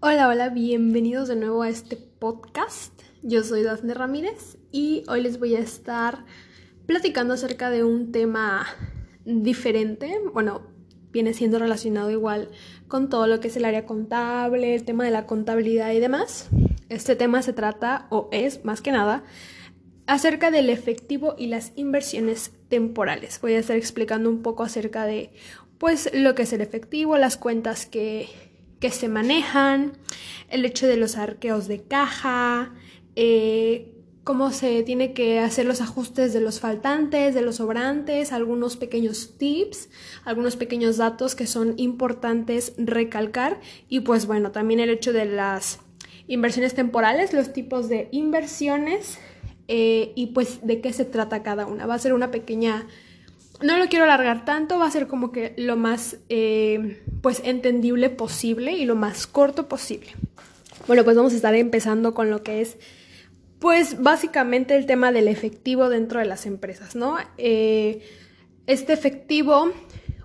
Hola, hola, bienvenidos de nuevo a este podcast. Yo soy Dafne Ramírez y hoy les voy a estar platicando acerca de un tema diferente. Bueno, viene siendo relacionado igual con todo lo que es el área contable, el tema de la contabilidad y demás. Este tema se trata, o es más que nada, acerca del efectivo y las inversiones temporales. Voy a estar explicando un poco acerca de pues lo que es el efectivo, las cuentas que que se manejan, el hecho de los arqueos de caja, eh, cómo se tiene que hacer los ajustes de los faltantes, de los sobrantes, algunos pequeños tips, algunos pequeños datos que son importantes recalcar y pues bueno, también el hecho de las inversiones temporales, los tipos de inversiones eh, y pues de qué se trata cada una. Va a ser una pequeña no lo quiero alargar tanto, va a ser como que lo más eh, pues entendible posible y lo más corto posible. Bueno, pues vamos a estar empezando con lo que es pues básicamente el tema del efectivo dentro de las empresas, ¿no? Eh, este efectivo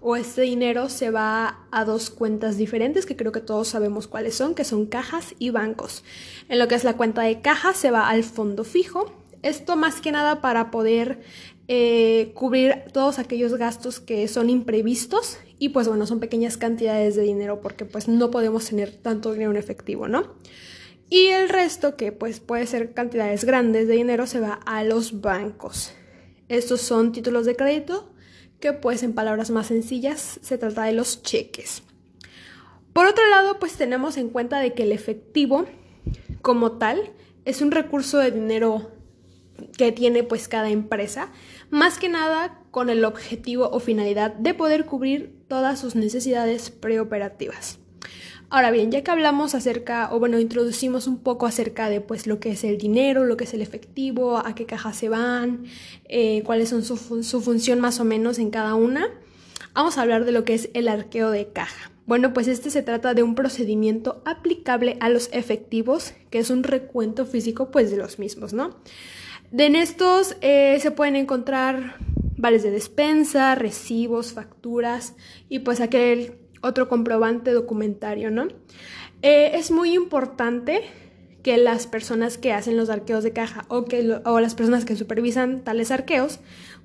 o este dinero se va a dos cuentas diferentes que creo que todos sabemos cuáles son, que son cajas y bancos. En lo que es la cuenta de caja se va al fondo fijo. Esto más que nada para poder eh, cubrir todos aquellos gastos que son imprevistos y pues bueno, son pequeñas cantidades de dinero porque pues no podemos tener tanto dinero en efectivo, ¿no? Y el resto, que pues puede ser cantidades grandes de dinero, se va a los bancos. Estos son títulos de crédito que pues en palabras más sencillas se trata de los cheques. Por otro lado, pues tenemos en cuenta de que el efectivo como tal es un recurso de dinero que tiene pues cada empresa, más que nada con el objetivo o finalidad de poder cubrir todas sus necesidades preoperativas. Ahora bien, ya que hablamos acerca, o bueno, introducimos un poco acerca de pues lo que es el dinero, lo que es el efectivo, a qué cajas se van, eh, cuáles son su, su función más o menos en cada una, vamos a hablar de lo que es el arqueo de caja. Bueno, pues este se trata de un procedimiento aplicable a los efectivos, que es un recuento físico pues de los mismos, ¿no? De en estos eh, se pueden encontrar vales de despensa, recibos, facturas y pues aquel otro comprobante documentario, ¿no? Eh, es muy importante que las personas que hacen los arqueos de caja o, que o las personas que supervisan tales arqueos,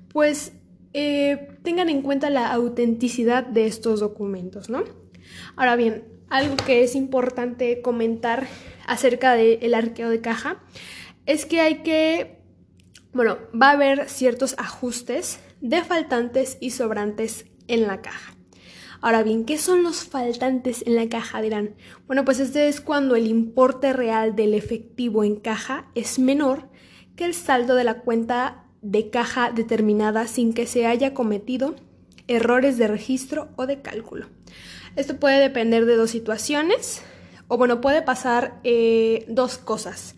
pues eh, tengan en cuenta la autenticidad de estos documentos, ¿no? Ahora bien, algo que es importante comentar acerca del arqueo de caja es que hay que bueno, va a haber ciertos ajustes de faltantes y sobrantes en la caja. Ahora bien, ¿qué son los faltantes en la caja? Dirán. Bueno, pues este es cuando el importe real del efectivo en caja es menor que el saldo de la cuenta de caja determinada sin que se haya cometido errores de registro o de cálculo. Esto puede depender de dos situaciones, o bueno, puede pasar eh, dos cosas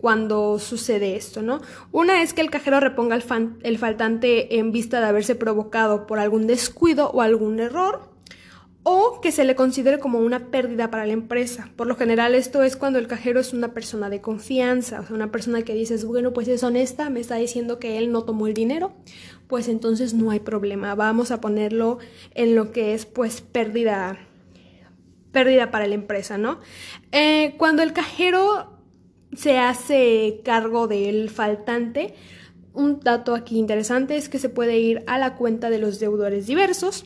cuando sucede esto, ¿no? Una es que el cajero reponga el, faltante en vista de haberse provocado por algún descuido o algún error, o que se le considere como una pérdida para la empresa. Por lo general esto es cuando el cajero es una persona de confianza, o sea, una persona que dices, bueno, pues es honesta, me está diciendo que él no tomó el dinero, pues entonces no hay problema, vamos a ponerlo en lo que es pues pérdida pérdida para la empresa, ¿no? Eh, cuando el cajero se hace cargo del faltante. Un dato aquí interesante es que se puede ir a la cuenta de los deudores diversos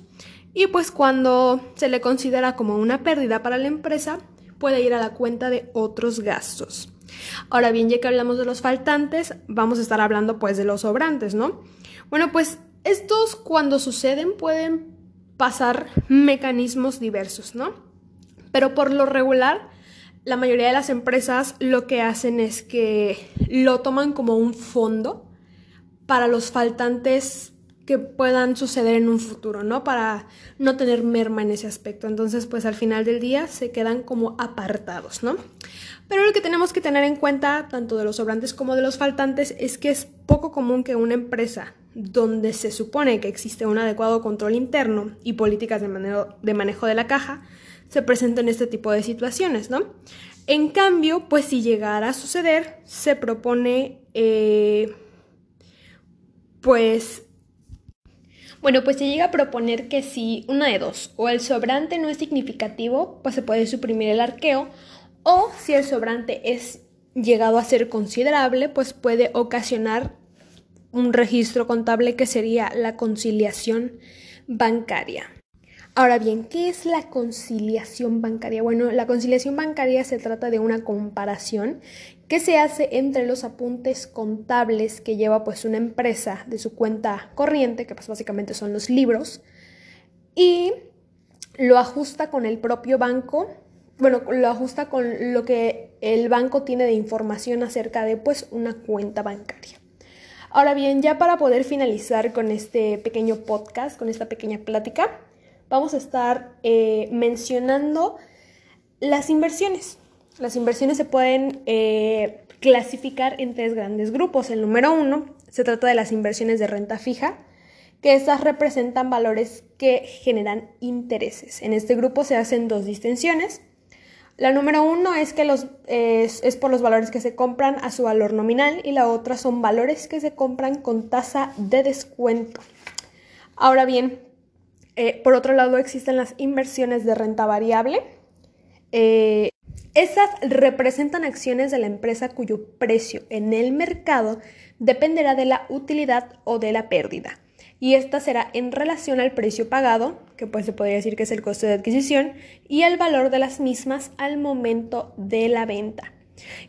y pues cuando se le considera como una pérdida para la empresa, puede ir a la cuenta de otros gastos. Ahora bien, ya que hablamos de los faltantes, vamos a estar hablando pues de los sobrantes, ¿no? Bueno, pues estos cuando suceden pueden pasar mecanismos diversos, ¿no? Pero por lo regular la mayoría de las empresas lo que hacen es que lo toman como un fondo para los faltantes que puedan suceder en un futuro, ¿no? Para no tener merma en ese aspecto. Entonces, pues al final del día se quedan como apartados, ¿no? Pero lo que tenemos que tener en cuenta, tanto de los sobrantes como de los faltantes, es que es poco común que una empresa donde se supone que existe un adecuado control interno y políticas de de, manejo de la caja, se presentan este tipo de situaciones, ¿no? En cambio, pues si llegara a suceder, se propone, eh, pues, Bueno, pues se llega a proponer que si una de dos, o el sobrante no es significativo, pues se puede suprimir el arqueo, o si el sobrante es llegado a ser considerable, pues puede ocasionar un registro contable que sería la conciliación bancaria. Ahora bien, ¿qué es la conciliación bancaria? Bueno, la conciliación bancaria se trata de una comparación que se hace entre los apuntes contables que lleva pues una empresa de su cuenta corriente, que pues básicamente son los libros, y lo ajusta con el propio banco, bueno, lo ajusta con lo que el banco tiene de información acerca de pues una cuenta bancaria. Ahora bien, ya para poder finalizar con este pequeño podcast, con esta pequeña plática, vamos a estar eh, mencionando las inversiones. Las inversiones se pueden eh, clasificar en tres grandes grupos. El número uno se trata de las inversiones de renta fija, que estas representan valores que generan intereses. En este grupo se hacen dos distinciones. La número uno es que los, es, por los valores que se compran a su valor nominal y la otra son valores que se compran con tasa de descuento. Ahora bien, eh, por otro lado existen las inversiones de renta variable. Eh, estas representan acciones de la empresa cuyo precio en el mercado dependerá de la utilidad o de la pérdida. Y esta será en relación al precio pagado, que pues se podría decir que es el costo de adquisición, y el valor de las mismas al momento de la venta.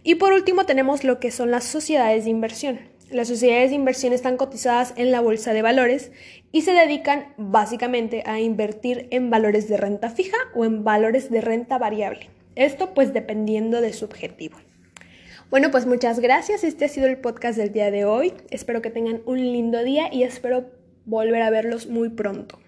Y por último tenemos lo que son las sociedades de inversión. Las sociedades de inversión están cotizadas en la bolsa de valores y se dedican básicamente a invertir en valores de renta fija o en valores de renta variable. Esto pues dependiendo de su objetivo. Bueno, pues muchas gracias. Este ha sido el podcast del día de hoy. Espero que tengan un lindo día y espero volver a verlos muy pronto.